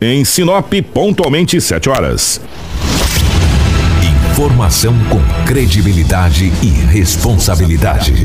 Em Sinop, pontualmente 7 horas. Informação com credibilidade e responsabilidade.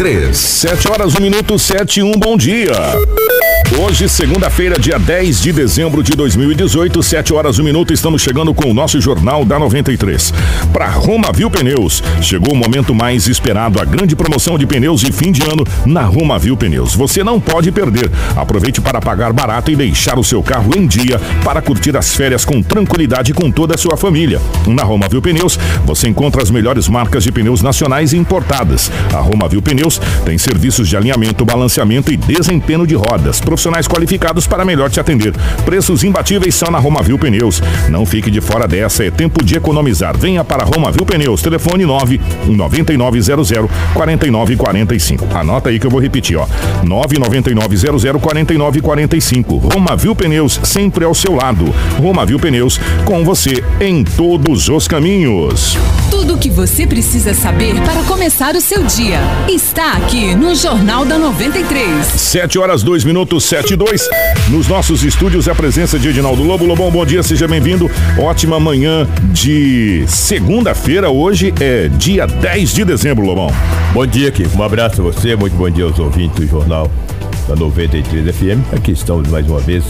7 horas, 1 minuto, 7 e 1, bom dia. Hoje, segunda-feira, dia 10 de dezembro de 2018, 7 horas, 1 minuto, estamos chegando com o nosso Jornal da 93. Para Roma Viu Pneus, chegou o momento mais esperado, a grande promoção de pneus de fim de ano na Roma Viu Pneus. Você não pode perder. Aproveite para pagar barato e deixar o seu carro em dia para curtir as férias com tranquilidade com toda a sua família. Na Roma Viu Pneus, você encontra as melhores marcas de pneus nacionais e importadas. A Roma Viu Pneus tem serviços de alinhamento, balanceamento e desempenho de rodas profissionais qualificados para melhor te atender. Preços imbatíveis são na Romavil Pneus. Não fique de fora dessa, é tempo de economizar. Venha para Romavil Pneus, telefone 9 9900 4945. Anota aí que eu vou repetir, ó. 99900 4945. Romavil Pneus, sempre ao seu lado. Romavil Pneus, com você em todos os caminhos. Tudo o que você precisa saber para começar o seu dia está aqui no Jornal da 93. 7 horas 2 minutos 7 e 2. Nos nossos estúdios a presença de Edinaldo Lobo. Lobão, bom dia, seja bem-vindo. Ótima manhã de segunda-feira. Hoje é dia 10 de dezembro, Lobão. Bom dia, Kiko. Um abraço a você, muito bom dia aos ouvintes do Jornal da 93 FM. Aqui estamos mais uma vez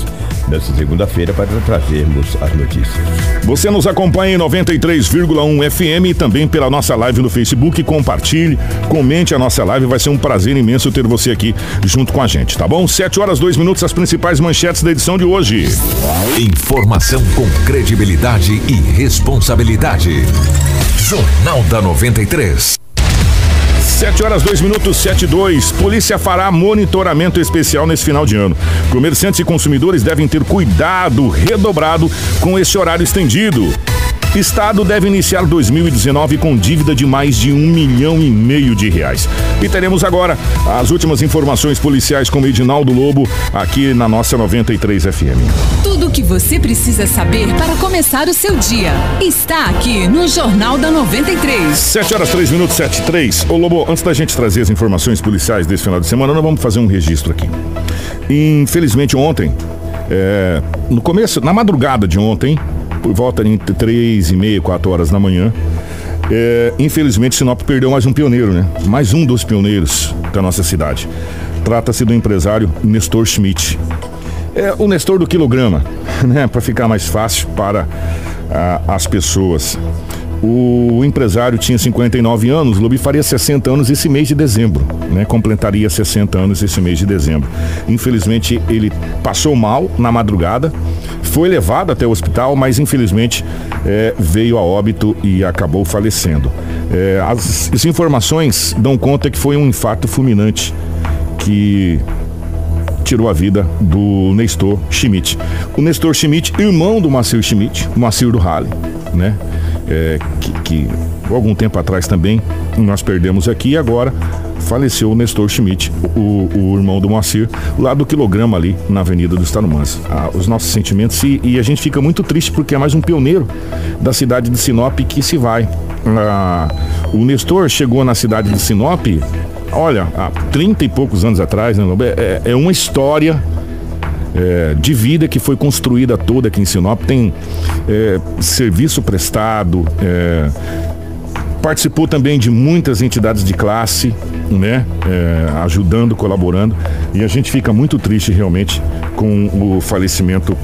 nesta segunda-feira para trazermos as notícias. Você nos acompanha em 93,1 FM e também pela nossa live no Facebook. Compartilhe, comente a nossa live. Vai ser um prazer imenso ter você aqui junto com a gente, tá bom? 7 horas 2 minutos, as principais manchetes da edição de hoje. Informação com credibilidade e responsabilidade. Jornal da 93. 7 horas 2 minutos 7 e 2. Polícia fará monitoramento especial nesse final de ano. Comerciantes e consumidores devem ter cuidado redobrado com esse horário estendido. Estado deve iniciar 2019 com dívida de mais de um milhão e meio de reais. E teremos agora as últimas informações policiais com o Edinaldo Lobo aqui na nossa 93 FM. Tudo o que você precisa saber para começar o seu dia está aqui no Jornal da 93. 7 horas 3 minutos 7 e 3. Ô Lobo, antes da gente trazer as informações policiais desse final de semana, nós vamos fazer um registro aqui. Infelizmente ontem, é, no começo, na madrugada de ontem, por volta de três e meia, quatro horas da manhã. É, infelizmente, Sinop perdeu mais um pioneiro, né? Mais um dos pioneiros da nossa cidade. Trata-se do empresário Nestor Schmidt. É o Nestor do quilograma, né? Para ficar mais fácil para ah, as pessoas. O empresário tinha 59 anos, Lobi faria 60 anos esse mês de dezembro, né? Completaria 60 anos esse mês de dezembro. Infelizmente, ele passou mal na madrugada, foi levado até o hospital, mas infelizmente é, veio a óbito e acabou falecendo. É, as, as informações dão conta que foi um infarto fulminante que tirou a vida do Nestor Schmidt. O Nestor Schmidt, irmão do Macir Schmidt, o Macir do Halle, né? É, que, que algum tempo atrás também nós perdemos aqui e agora faleceu o Nestor Schmidt, o, o irmão do Moacir, lá do quilograma ali na Avenida dos Tarumãs. Ah, os nossos sentimentos e, e, a gente fica muito triste porque é mais um pioneiro da cidade de Sinop que se vai. Ah, o Nestor chegou na cidade de Sinop, olha, há 30 e poucos anos atrás, né, é, é uma história é, de vida que foi construída toda aqui em Sinop. Tem é, serviço prestado, é, participou também de muitas entidades de classe, né? É, ajudando, colaborando. E a gente fica muito triste realmente com o falecimento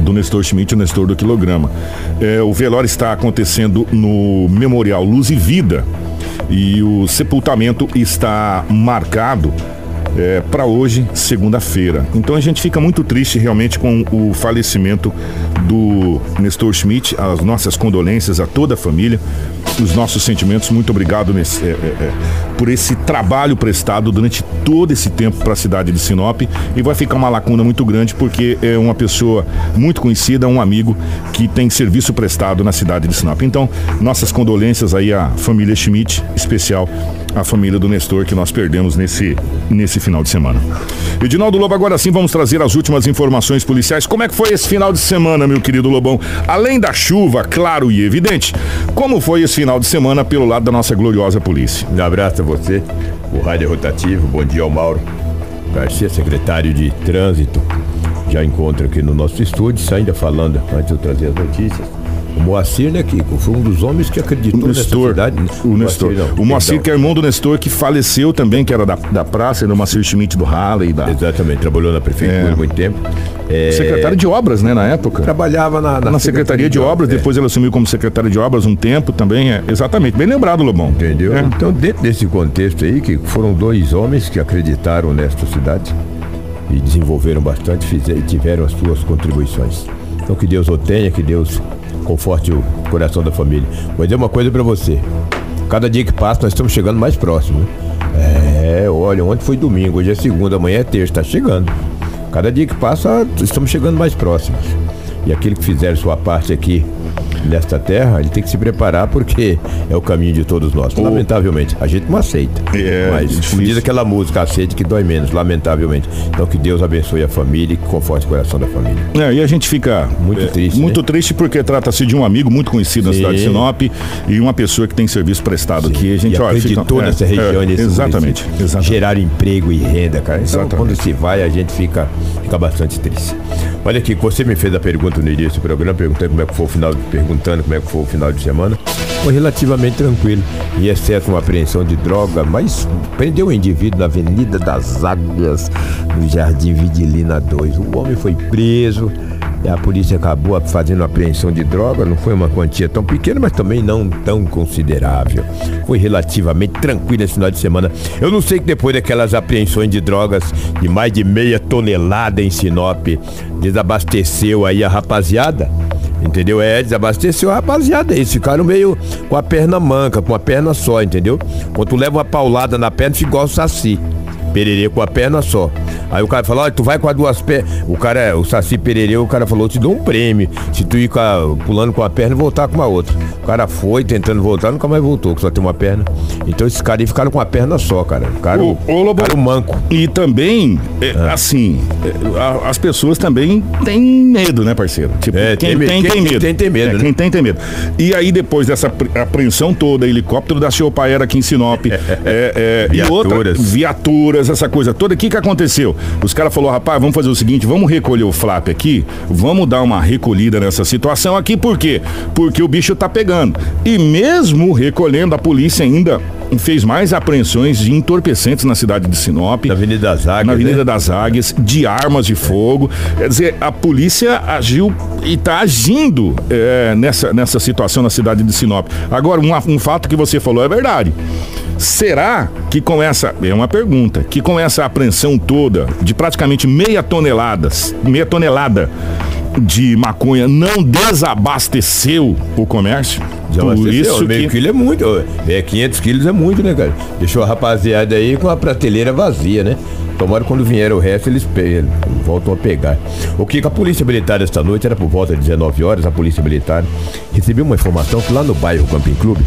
do Nestor Schmidt, o Nestor do Quilograma. É, o velório está acontecendo no Memorial Luz e Vida e o sepultamento está marcado é, para hoje, segunda-feira. Então a gente fica muito triste realmente com o falecimento do Nestor Schmidt, as nossas condolências a toda a família, os nossos sentimentos. Muito obrigado nesse, é, é, é, por esse trabalho prestado durante todo esse tempo para a cidade de Sinop. E vai ficar uma lacuna muito grande porque é uma pessoa muito conhecida, um amigo que tem serviço prestado na cidade de Sinop. Então, nossas condolências aí à família Schmidt, especial a família do Nestor que nós perdemos nesse, nesse final de semana. Edinaldo Lobo, agora sim vamos trazer as últimas informações policiais. Como é que foi esse final de semana, meu querido Lobão? Além da chuva, claro e evidente, como foi esse final de semana pelo lado da nossa gloriosa polícia? Um abraço a você, o Rádio Rotativo, bom dia ao Mauro Garcia, secretário de Trânsito. Já encontro aqui no nosso estúdio, ainda falando, antes de eu trazer as notícias o Moacir, né, Kiko? Foi um dos homens que acreditou o Nestor, nessa cidade. O, o Nestor. Moacir, não, o Moacir, que é irmão do Nestor, que faleceu também, que era da, da praça, era o Moacir Schmidt do Halley. Da... Exatamente, trabalhou na prefeitura é. muito tempo. É... Secretário de obras, né, na época. Trabalhava na, na, na Secretaria, de, Obras, é. depois ele assumiu como secretário de obras um tempo também. É. Exatamente, bem lembrado, Lobão. Entendeu? É. Então, dentro desse contexto aí, que foram dois homens que acreditaram nesta cidade e desenvolveram bastante, fizeram, tiveram as suas contribuições. Então, que Deus o tenha, que Deus conforte o coração da família. Vou dizer uma coisa para você. Cada dia que passa, nós estamos chegando mais próximo. Né? É, olha, ontem foi domingo, hoje é segunda, amanhã é terça, está chegando. Cada dia que passa, estamos chegando mais próximos. E aquele que fizer sua parte aqui nesta terra, ele tem que se preparar porque é o caminho de todos nós. Lamentavelmente, a gente não aceita. É, mas é diz aquela música, aceite que dói menos, lamentavelmente. Então que Deus abençoe a família e conforte o coração da família. É, e a gente fica muito é, triste. Muito né? triste porque trata-se de um amigo muito conhecido Sim. na cidade de Sinop e uma pessoa que tem serviço prestado Sim. aqui. A gente e olha, acreditou fica, nessa é, região, é, exatamente, exatamente. Gerar emprego e renda, cara. Então, quando se vai, a gente fica, fica bastante triste. Olha aqui, você me fez a pergunta no início do programa, perguntando como é que foi o final, perguntando como é que foi o final de semana. Foi relativamente tranquilo, e exceto uma apreensão de droga, mas prendeu um indivíduo na Avenida das Águias, no Jardim Vidilina 2. O homem foi preso a polícia acabou fazendo apreensão de droga, não foi uma quantia tão pequena, mas também não tão considerável. Foi relativamente tranquilo esse final de semana. Eu não sei que depois daquelas apreensões de drogas de mais de meia tonelada em Sinop, desabasteceu aí a rapaziada. Entendeu? É, desabasteceu a rapaziada. Eles ficaram meio com a perna manca, com a perna só, entendeu? Quando tu leva uma paulada na perna, fica igual o saci. Pererê com a perna só. Aí o cara falou, olha, tu vai com as duas pernas. O cara, o Saci Pererê, o cara falou, te dou um prêmio. Se tu ir a, pulando com a perna e voltar com a outra. O cara foi tentando voltar, nunca mais voltou, que só tem uma perna. Então esses caras aí ficaram com a perna só, cara. Ficaram, o, o Lobo, ficaram manco. E também, é, ah. assim, é, as pessoas também têm medo, né, parceiro? Tipo, é, quem, tem, quem, tem medo. Quem tem medo, é, né? Quem tem, tem medo. E aí, depois dessa apreensão toda, helicóptero da Ciopaera aqui em Sinop, é, é, viaturas. e outra, viaturas, essa coisa toda, o que que aconteceu? Os caras falaram, rapaz, vamos fazer o seguinte, vamos recolher o flap aqui, vamos dar uma recolhida nessa situação aqui, por quê? Porque o bicho tá pegando. E mesmo recolhendo, a polícia ainda fez mais apreensões de entorpecentes na cidade de Sinop. Na Avenida das Águias. Na Avenida né? das Águias, de armas de fogo. Quer dizer, a polícia agiu e está agindo é, nessa, nessa situação na cidade de Sinop. Agora, um, um fato que você falou é verdade. Será que com essa, é uma pergunta, que com essa apreensão toda de praticamente meia tonelada, meia tonelada de maconha não desabasteceu o comércio? Por isso meio que... quilo é muito. É, 500 quilos é muito, né, cara? Deixou a rapaziada aí com a prateleira vazia, né? Tomara quando vier o resto, eles pegam, voltam a pegar. O que a polícia militar esta noite era por volta de 19 horas, a polícia militar recebeu uma informação que lá no bairro Camping Clube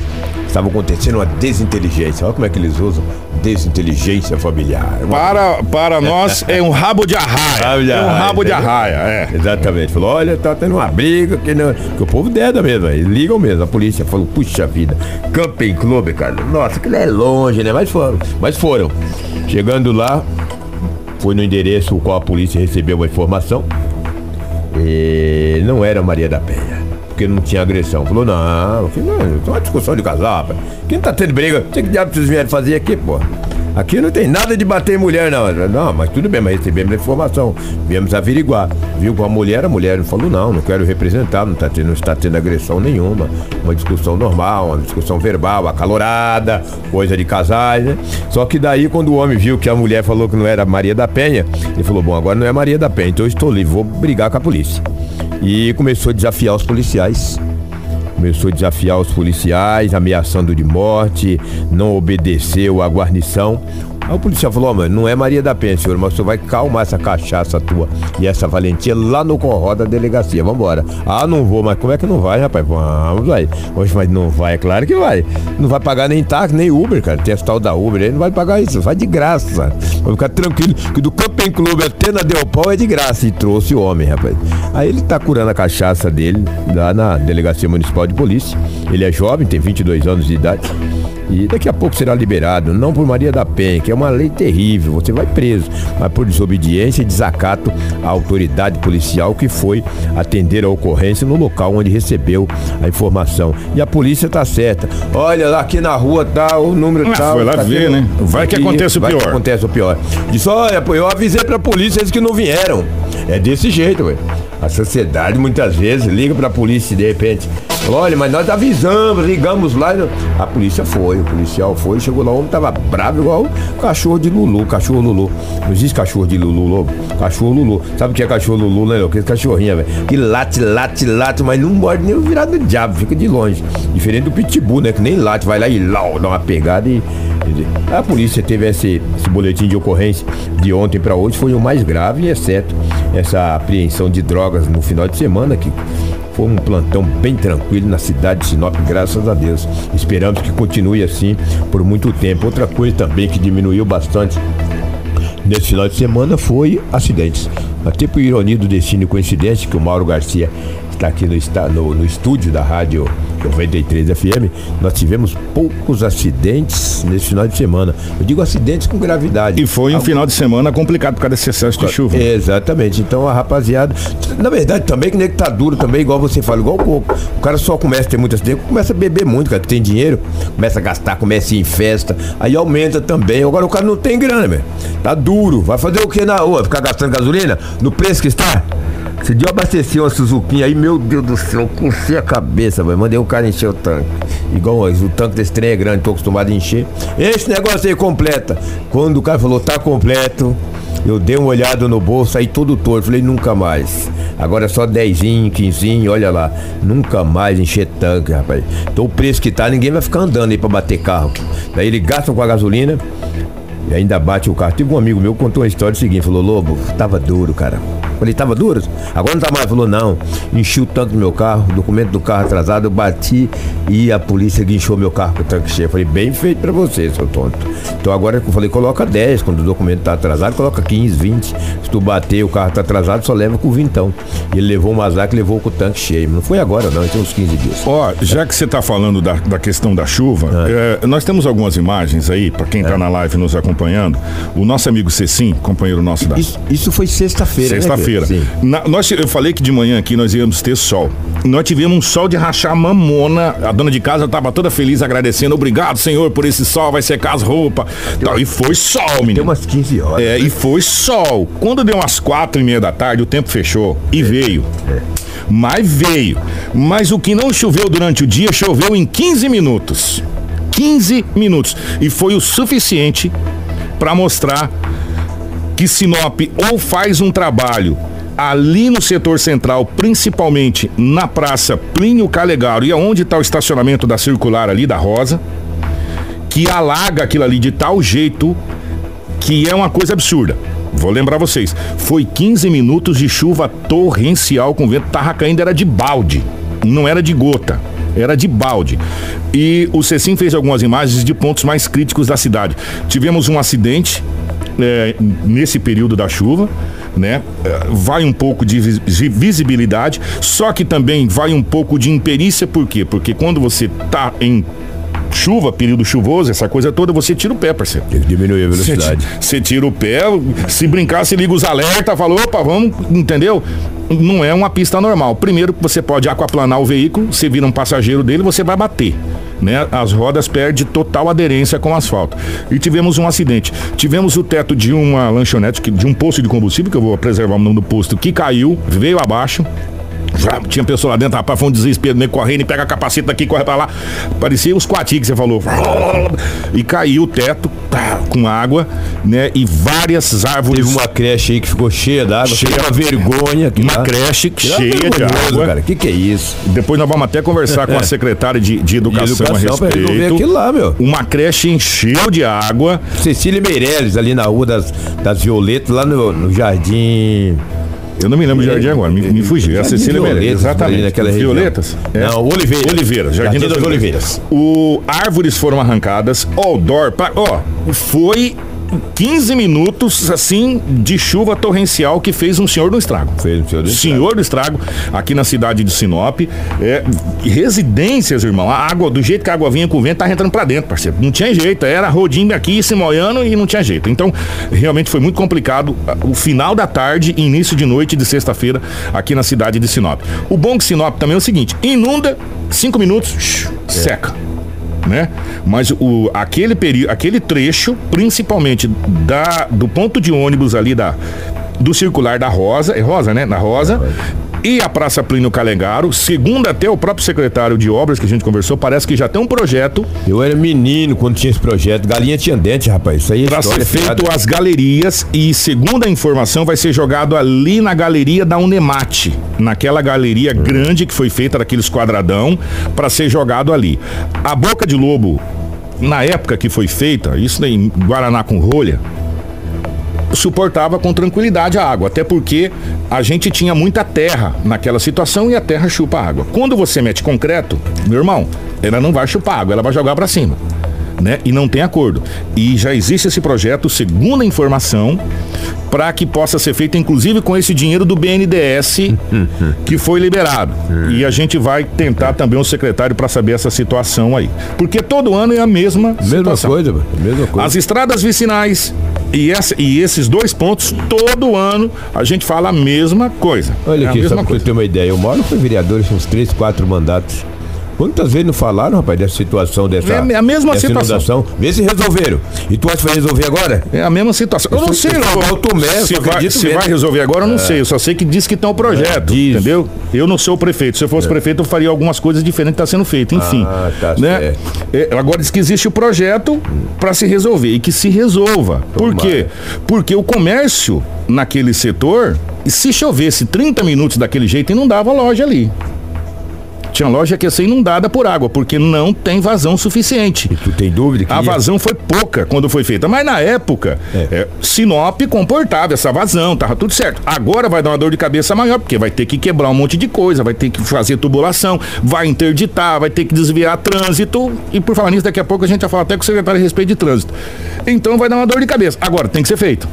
estava acontecendo uma desinteligência. Olha como é que eles usam desinteligência familiar. Para, para nós é um rabo de arraia. Rabo de é um rabo de arraia, é. Exatamente. Falou, olha, tá tendo uma briga que, não... que o povo deda mesmo, eles ligam mesmo. A polícia falou, puxa vida, Camping Clube, cara. Nossa, aquilo é longe, né? Mas foram. Mas foram. Chegando lá, foi no endereço o qual a polícia recebeu a informação. E não era Maria da Penha. Porque não tinha agressão. Falou, não, filho, não, é uma discussão de casal, rapaz. Quem tá tendo briga? O que diabo vocês vieram fazer aqui, pô? Aqui não tem nada de bater mulher, não. Não, mas tudo bem, mas recebemos a informação. Viemos averiguar. Viu com a mulher, a mulher falou, não, não quero representar, não, tá tendo, não está tendo agressão nenhuma. Uma discussão normal, uma discussão verbal, acalorada, coisa de casais, né? Só que daí, quando o homem viu que a mulher falou que não era Maria da Penha, ele falou, bom, agora não é Maria da Penha, então eu estou livre, vou brigar com a polícia. E começou a desafiar os policiais começou a desafiar os policiais, ameaçando de morte, não obedeceu à guarnição. Aí o policial falou, oh, mano, não é Maria da Penha, senhor, mas você vai calmar essa cachaça tua e essa valentia lá no corró da delegacia, vambora. Ah, não vou, mas como é que não vai, rapaz? Vamos, vai. Hoje, mas não vai, é claro que vai. Não vai pagar nem táxi, nem Uber, cara. Tem esse tal da Uber, ele não vai pagar isso, vai de graça. Vai ficar tranquilo, que do Camping Clube até na Del Pau é de graça. E trouxe o homem, rapaz. Aí ele tá curando a cachaça dele lá na Delegacia Municipal de Polícia. Ele é jovem, tem 22 anos de idade. E daqui a pouco será liberado, não por Maria da Penha, que é uma lei terrível, você vai preso, mas por desobediência e desacato à autoridade policial que foi atender a ocorrência no local onde recebeu a informação. E a polícia tá certa. Olha, lá aqui na rua tá o número ah, tal. Foi lá tá ver, né? Vai que acontece o vai pior. Que acontece o pior. Disse, olha, eu avisei pra polícia eles que não vieram. É desse jeito, velho. A sociedade muitas vezes liga pra polícia e de repente Olha, mas nós avisamos, ligamos lá. A polícia foi, o policial foi, chegou lá, o homem tava bravo igual o cachorro de Lulu, cachorro Lulu. Não existe cachorro de Lulu, lobo. Cachorro Lulu. Sabe o que é cachorro Lulu, né? Aquele cachorrinho, velho. Que late, late, late, mas não morde nem virado do diabo, fica de longe. Diferente do pitbull, né? Que nem late, vai lá e lá, dá uma pegada e. A polícia teve esse, esse boletim de ocorrência de ontem para hoje, foi o mais grave, exceto essa apreensão de drogas no final de semana, que foi um plantão bem tranquilo na cidade de Sinop, graças a Deus. Esperamos que continue assim por muito tempo. Outra coisa também que diminuiu bastante nesse final de semana foi acidentes. Até por ironia do destino e coincidência que o Mauro Garcia está aqui no, no, no estúdio da rádio 93 FM, nós tivemos poucos acidentes nesse final de semana. Eu digo acidentes com gravidade. E foi um Algum... final de semana complicado por causa desse excesso de chuva. Exatamente. Então a rapaziada. Na verdade, também que nem que tá duro também, igual você fala, igual pouco. O cara só começa a ter muito acidente, começa a beber muito, cara, que tem dinheiro, começa a gastar, começa a ir em festa, aí aumenta também. Agora o cara não tem grana, velho. Tá duro. Vai fazer o que na rua? Ficar gastando gasolina? No preço que está? Esse dia eu abasteci uma Suzuki aí, meu Deus do céu, cocei a cabeça, velho. Mandei o cara encher o tanque. Igual o tanque desse trem é grande, tô acostumado a encher. Esse negócio aí completa. Quando o cara falou, tá completo, eu dei uma olhada no bolso, aí todo torto. Falei, nunca mais. Agora é só dezinho, quinzinho, olha lá. Nunca mais encher tanque, rapaz. Então o preço que tá, ninguém vai ficar andando aí pra bater carro. Daí ele gasta com a gasolina e ainda bate o carro. Tive um amigo meu que contou uma história seguinte, falou, Lobo, tava duro, cara. Falei, tava duro? Agora não tá mais. Falou, não. Enchi o tanque do meu carro, documento do carro atrasado, eu bati e a polícia guinchou meu carro com o tanque cheio. Falei, bem feito pra você, seu tonto. Então agora eu falei, coloca 10. Quando o documento tá atrasado, coloca 15, 20. Se tu bater o carro tá atrasado, só leva com o vintão. Ele levou um azar que levou com o tanque cheio. Não foi agora, não, tem uns 15 dias. Ó, oh, já que você tá falando da, da questão da chuva, ah. é, nós temos algumas imagens aí, para quem tá é. na live nos acompanhando. O nosso amigo Cecim, companheiro nosso da. Isso, isso foi sexta-feira, né, Sexta-feira. Nós, eu falei que de manhã aqui nós íamos ter sol. Nós tivemos um sol de rachar mamona. A dona de casa estava toda feliz agradecendo. Obrigado, senhor, por esse sol. Vai secar as roupas. E foi sol, menino. Tem umas 15 horas. É, né? e foi sol. Quando deu umas quatro e meia da tarde, o tempo fechou e é. veio. É. Mas veio. Mas o que não choveu durante o dia, choveu em 15 minutos. 15 minutos. E foi o suficiente para mostrar que Sinop ou faz um trabalho ali no setor central, principalmente na Praça Plínio Calegaro e aonde está o estacionamento da circular ali da Rosa, que alaga aquilo ali de tal jeito que é uma coisa absurda. Vou lembrar vocês, foi 15 minutos de chuva torrencial com vento, tava caindo, era de balde, não era de gota era de balde. E o Cecim fez algumas imagens de pontos mais críticos da cidade. Tivemos um acidente é, nesse período da chuva né? Vai um pouco de visibilidade, só que também vai um pouco de imperícia, por quê? Porque quando você tá em chuva, período chuvoso, essa coisa toda, você tira o pé, parceiro. Tem que diminuir a velocidade. Você tira o pé, se brincar, se liga os alertas, falou, opa, vamos, entendeu? Não é uma pista normal. Primeiro, você pode aquaplanar o veículo, você vira um passageiro dele, você vai bater. Né? As rodas perdem total aderência com o asfalto. E tivemos um acidente. Tivemos o teto de uma lanchonete, de um posto de combustível, que eu vou preservar o nome do posto, que caiu, veio abaixo. Tinha pessoa lá dentro, rapaz, foi um desespero, meio correndo, e pega a capacete daqui, corre pra lá. Parecia os quati que você falou. E caiu o teto tá, com água, né? E várias árvores. Teve uma creche aí que ficou cheia d'água. Cheia uma vergonha. Uma lá. creche que cheia de água. cara. Que que é isso? Depois nós vamos até conversar com a secretária de, de, educação, de educação a respeito. lá. Uma creche encheu de água. Cecília Meirelles, ali na rua das, das Violetas, lá no, no Jardim. Eu não me lembro do jardim agora, me, me fugiu. É a Cecília Meirelles. Exatamente. Naquela Violetas? É. Não, Oliveira. Oliveira, Jardim, das, das Oliveiras. O árvores foram arrancadas, outdoor, ó, foi 15 minutos, assim, de chuva torrencial que fez um senhor do estrago. Fez um senhor do estrago. Senhor do estrago, aqui na cidade de Sinop. É, residências, irmão. A água, do jeito que a água vinha com o vento, tá entrando pra dentro, parceiro. Não tinha jeito. Era rodinho aqui, se molhando e não tinha jeito. Então, realmente foi muito complicado o final da tarde e início de noite de sexta-feira aqui na cidade de Sinop. O bom que Sinop também é o seguinte: inunda, cinco minutos, é. seca né? Mas o, aquele período, aquele trecho, principalmente da, do ponto de ônibus ali da, do circular da Rosa, é Rosa, né? Na Rosa, e a Praça Plínio Calegaro, segundo até o próprio secretário de obras que a gente conversou, parece que já tem um projeto. Eu era menino quando tinha esse projeto. Galinha tinha dente, rapaz. Isso aí é Para ser feito as galerias e, segundo a informação, vai ser jogado ali na galeria da Unemate. Naquela galeria hum. grande que foi feita daqueles quadradão, para ser jogado ali. A Boca de Lobo, na época que foi feita, isso em Guaraná com rolha, suportava com tranquilidade a água, até porque a gente tinha muita terra naquela situação e a terra chupa água. Quando você mete concreto, meu irmão, ela não vai chupar água, ela vai jogar para cima. Né? E não tem acordo. E já existe esse projeto, segundo a informação, para que possa ser feito, inclusive com esse dinheiro do BNDES que foi liberado. E a gente vai tentar também o secretário para saber essa situação aí. Porque todo ano é a mesma mesma situação. Coisa, mesma coisa. As estradas vicinais e, essa, e esses dois pontos, todo ano a gente fala a mesma coisa. Olha é aqui, só para você ter uma ideia, eu moro com vereadores uns três, quatro mandatos. Quantas vezes não falaram, rapaz, dessa situação, dessa, é a mesma dessa situação. inundação? Vê se resolveram. E tu acha que vai resolver agora? É a mesma situação. Eu, eu não sei, não. Tomé, se, vai, se vai, resolver agora, eu não é. sei. Eu só sei que diz que tem um projeto, é, entendeu? Eu não sou o prefeito. Se eu fosse é. prefeito, eu faria algumas coisas diferentes que está sendo feito. Enfim. Ah, tá né? É, agora diz que existe o projeto para se resolver e que se resolva. Por quê? Porque o comércio naquele setor, se chovesse 30 minutos daquele jeito, não dava loja ali. Tinha loja que ia ser inundada por água, porque não tem vazão suficiente. E tu tem dúvida que A ia... vazão foi pouca quando foi feita, mas na época, é. É, Sinop comportava essa vazão, tava tudo certo. Agora vai dar uma dor de cabeça maior, porque vai ter que quebrar um monte de coisa, vai ter que fazer tubulação, vai interditar, vai ter que desviar trânsito. E por falar nisso, daqui a pouco a gente vai falar até com o secretário a respeito de trânsito. Então vai dar uma dor de cabeça. Agora, tem que ser feito.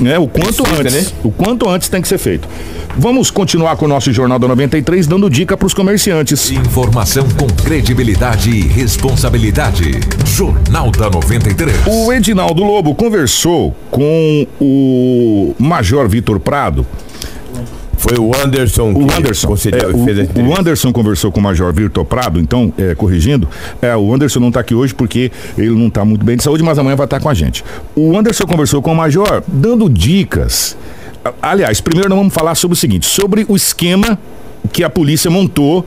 Né? O quanto antes. Né? O quanto antes tem que ser feito. Vamos continuar com o nosso Jornal da 93, dando dica para os comerciantes. Informação com credibilidade e responsabilidade. Jornal da 93. O Edinaldo Lobo conversou com o Major Vitor Prado. Foi o Anderson o Anderson, é, o, o, Anderson conversou com o Major Vitor Prado, então, é, corrigindo, é, o Anderson não está aqui hoje porque ele não está muito bem de saúde, mas amanhã vai estar tá com a gente. O Anderson conversou com o Major, dando dicas. Aliás, primeiro nós vamos falar sobre o seguinte, sobre o esquema que a polícia montou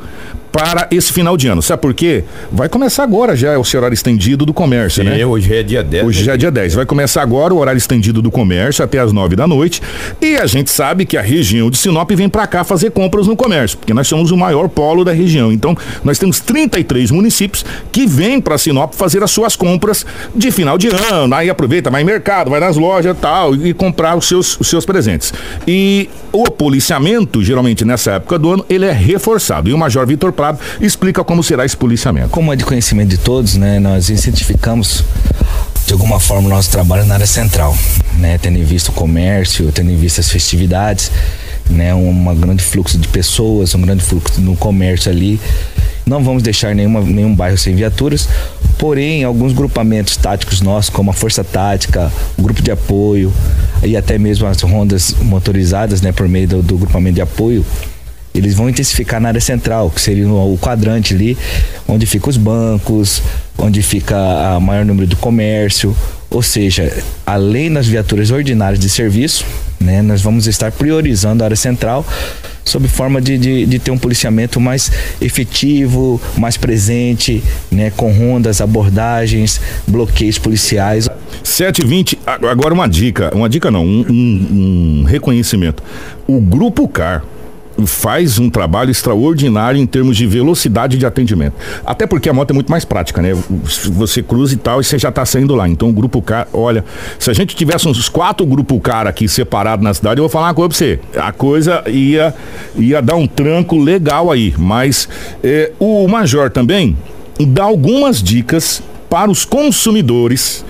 para esse final de ano. Sabe por quê? Vai começar agora já o horário estendido do comércio, Sim, né? hoje é dia 10. Hoje já é dia 10. Vai começar agora o horário estendido do comércio até as 9 da noite. E a gente sabe que a região de Sinop vem para cá fazer compras no comércio, porque nós somos o maior polo da região. Então, nós temos 33 municípios que vêm para Sinop fazer as suas compras de final de ano. Aí aproveita, vai em mercado, vai nas lojas tal, e comprar os seus, os seus presentes. E o policiamento, geralmente nessa época do ano, ele é reforçado. E o Major Vitor Explica como será esse policiamento. Como é de conhecimento de todos, né, nós incentificamos de alguma forma o nosso trabalho na área central, né, tendo em vista o comércio, tendo em vista as festividades, né, um grande fluxo de pessoas, um grande fluxo no comércio ali. Não vamos deixar nenhuma, nenhum bairro sem viaturas, porém, alguns grupamentos táticos nossos, como a Força Tática, o grupo de apoio e até mesmo as rondas motorizadas, né, por meio do, do grupamento de apoio, eles vão intensificar na área central, que seria o quadrante ali, onde ficam os bancos, onde fica a maior número do comércio, ou seja, além das viaturas ordinárias de serviço, né, nós vamos estar priorizando a área central sob forma de, de, de, ter um policiamento mais efetivo, mais presente, né, com rondas, abordagens, bloqueios policiais. 720, agora uma dica, uma dica não, um, um, um reconhecimento. O Grupo CAR faz um trabalho extraordinário em termos de velocidade de atendimento. Até porque a moto é muito mais prática, né? Você cruza e tal e você já está saindo lá. Então o grupo Car, olha, se a gente tivesse uns quatro grupos Car aqui separados na cidade, eu vou falar uma coisa pra você. A coisa ia, ia dar um tranco legal aí. Mas é, o Major também dá algumas dicas para os consumidores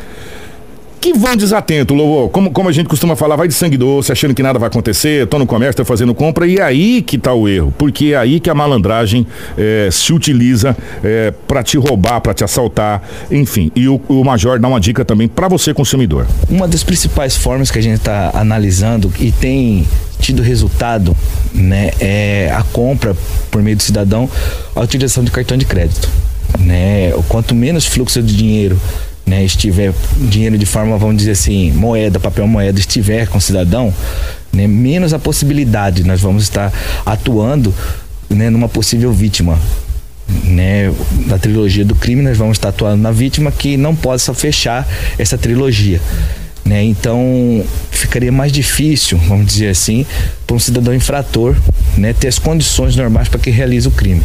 que vão desatento, Lobo. Como, como a gente costuma falar, vai de sangue doce, achando que nada vai acontecer, tô no comércio, tô fazendo compra, e é aí que tá o erro. Porque é aí que a malandragem é, se utiliza é, para te roubar, para te assaltar, enfim. E o, o Major dá uma dica também para você, consumidor. Uma das principais formas que a gente está analisando e tem tido resultado, né, é a compra por meio do cidadão, a utilização de cartão de crédito. Né? Quanto menos fluxo de dinheiro né, estiver dinheiro de forma, vamos dizer assim, moeda, papel moeda, estiver com cidadão, né, menos a possibilidade nós vamos estar atuando né, numa possível vítima. Né, da trilogia do crime, nós vamos estar atuando na vítima que não possa fechar essa trilogia. Né? Então ficaria mais difícil, vamos dizer assim, para um cidadão infrator né, ter as condições normais para que realize o crime.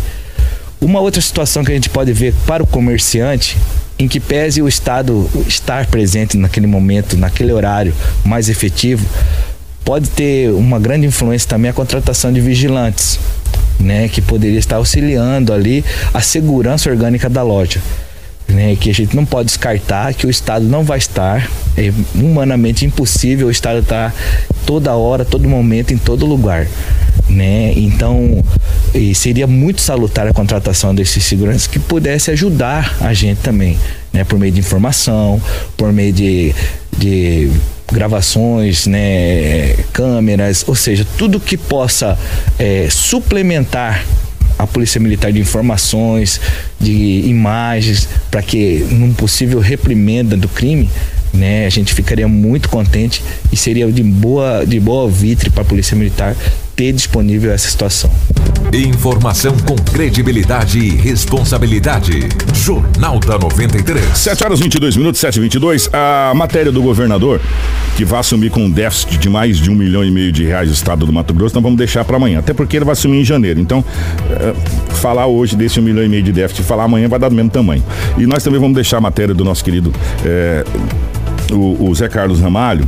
Uma outra situação que a gente pode ver para o comerciante em que pese o Estado estar presente naquele momento, naquele horário mais efetivo, pode ter uma grande influência também a contratação de vigilantes, né, que poderia estar auxiliando ali a segurança orgânica da loja. Né, que a gente não pode descartar que o Estado não vai estar, é humanamente impossível o Estado estar toda hora, todo momento, em todo lugar. Né? Então, seria muito salutar a contratação desses seguranças que pudesse ajudar a gente também, né? Por meio de informação, por meio de, de gravações, né? câmeras, ou seja, tudo que possa é, suplementar a Polícia Militar de informações, de imagens, para que num possível reprimenda do crime, né, a gente ficaria muito contente e seria de boa, de boa vitre para a Polícia Militar ter disponível essa situação. Informação com credibilidade e responsabilidade. Jornal da 93. 7 horas 22 minutos, 7 e 22 A matéria do governador, que vai assumir com um déficit de mais de um milhão e meio de reais do estado do Mato Grosso, nós vamos deixar para amanhã. Até porque ele vai assumir em janeiro. Então, é, falar hoje desse um milhão e meio de déficit, falar amanhã vai dar do mesmo tamanho. E nós também vamos deixar a matéria do nosso querido é, o, o Zé Carlos Ramalho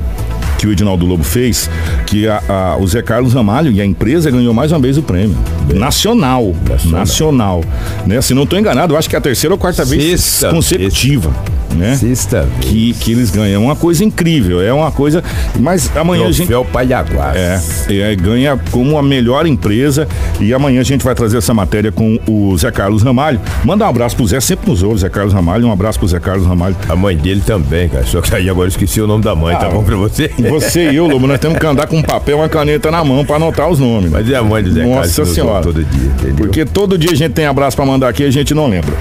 que o Edinaldo Lobo fez, que a, a, o Zé Carlos Ramalho e a empresa ganhou mais uma vez o prêmio. Nacional. Nacional. nacional né? Se não estou enganado, eu acho que é a terceira ou quarta vez Sexta. consecutiva né? Sexta que, que eles ganham. É uma coisa incrível, é uma coisa. Mas amanhã a gente. Palhaguás. É, é, ganha como a melhor empresa. E amanhã a gente vai trazer essa matéria com o Zé Carlos Ramalho. Manda um abraço pro Zé, sempre nos ouve, Zé Carlos Ramalho. Um abraço pro Zé Carlos Ramalho. A mãe dele também, cara. Só que aí agora esqueci o nome da mãe, tá ah, tá bom pra você? Você e eu, Lobo, nós temos que andar com um papel e uma caneta na mão pra anotar os nomes. Mas é a mãe do Zé Nossa Carlos. Nossa Senhora. Todo dia, entendeu? Porque todo dia a gente tem abraço pra mandar aqui e a gente não lembra.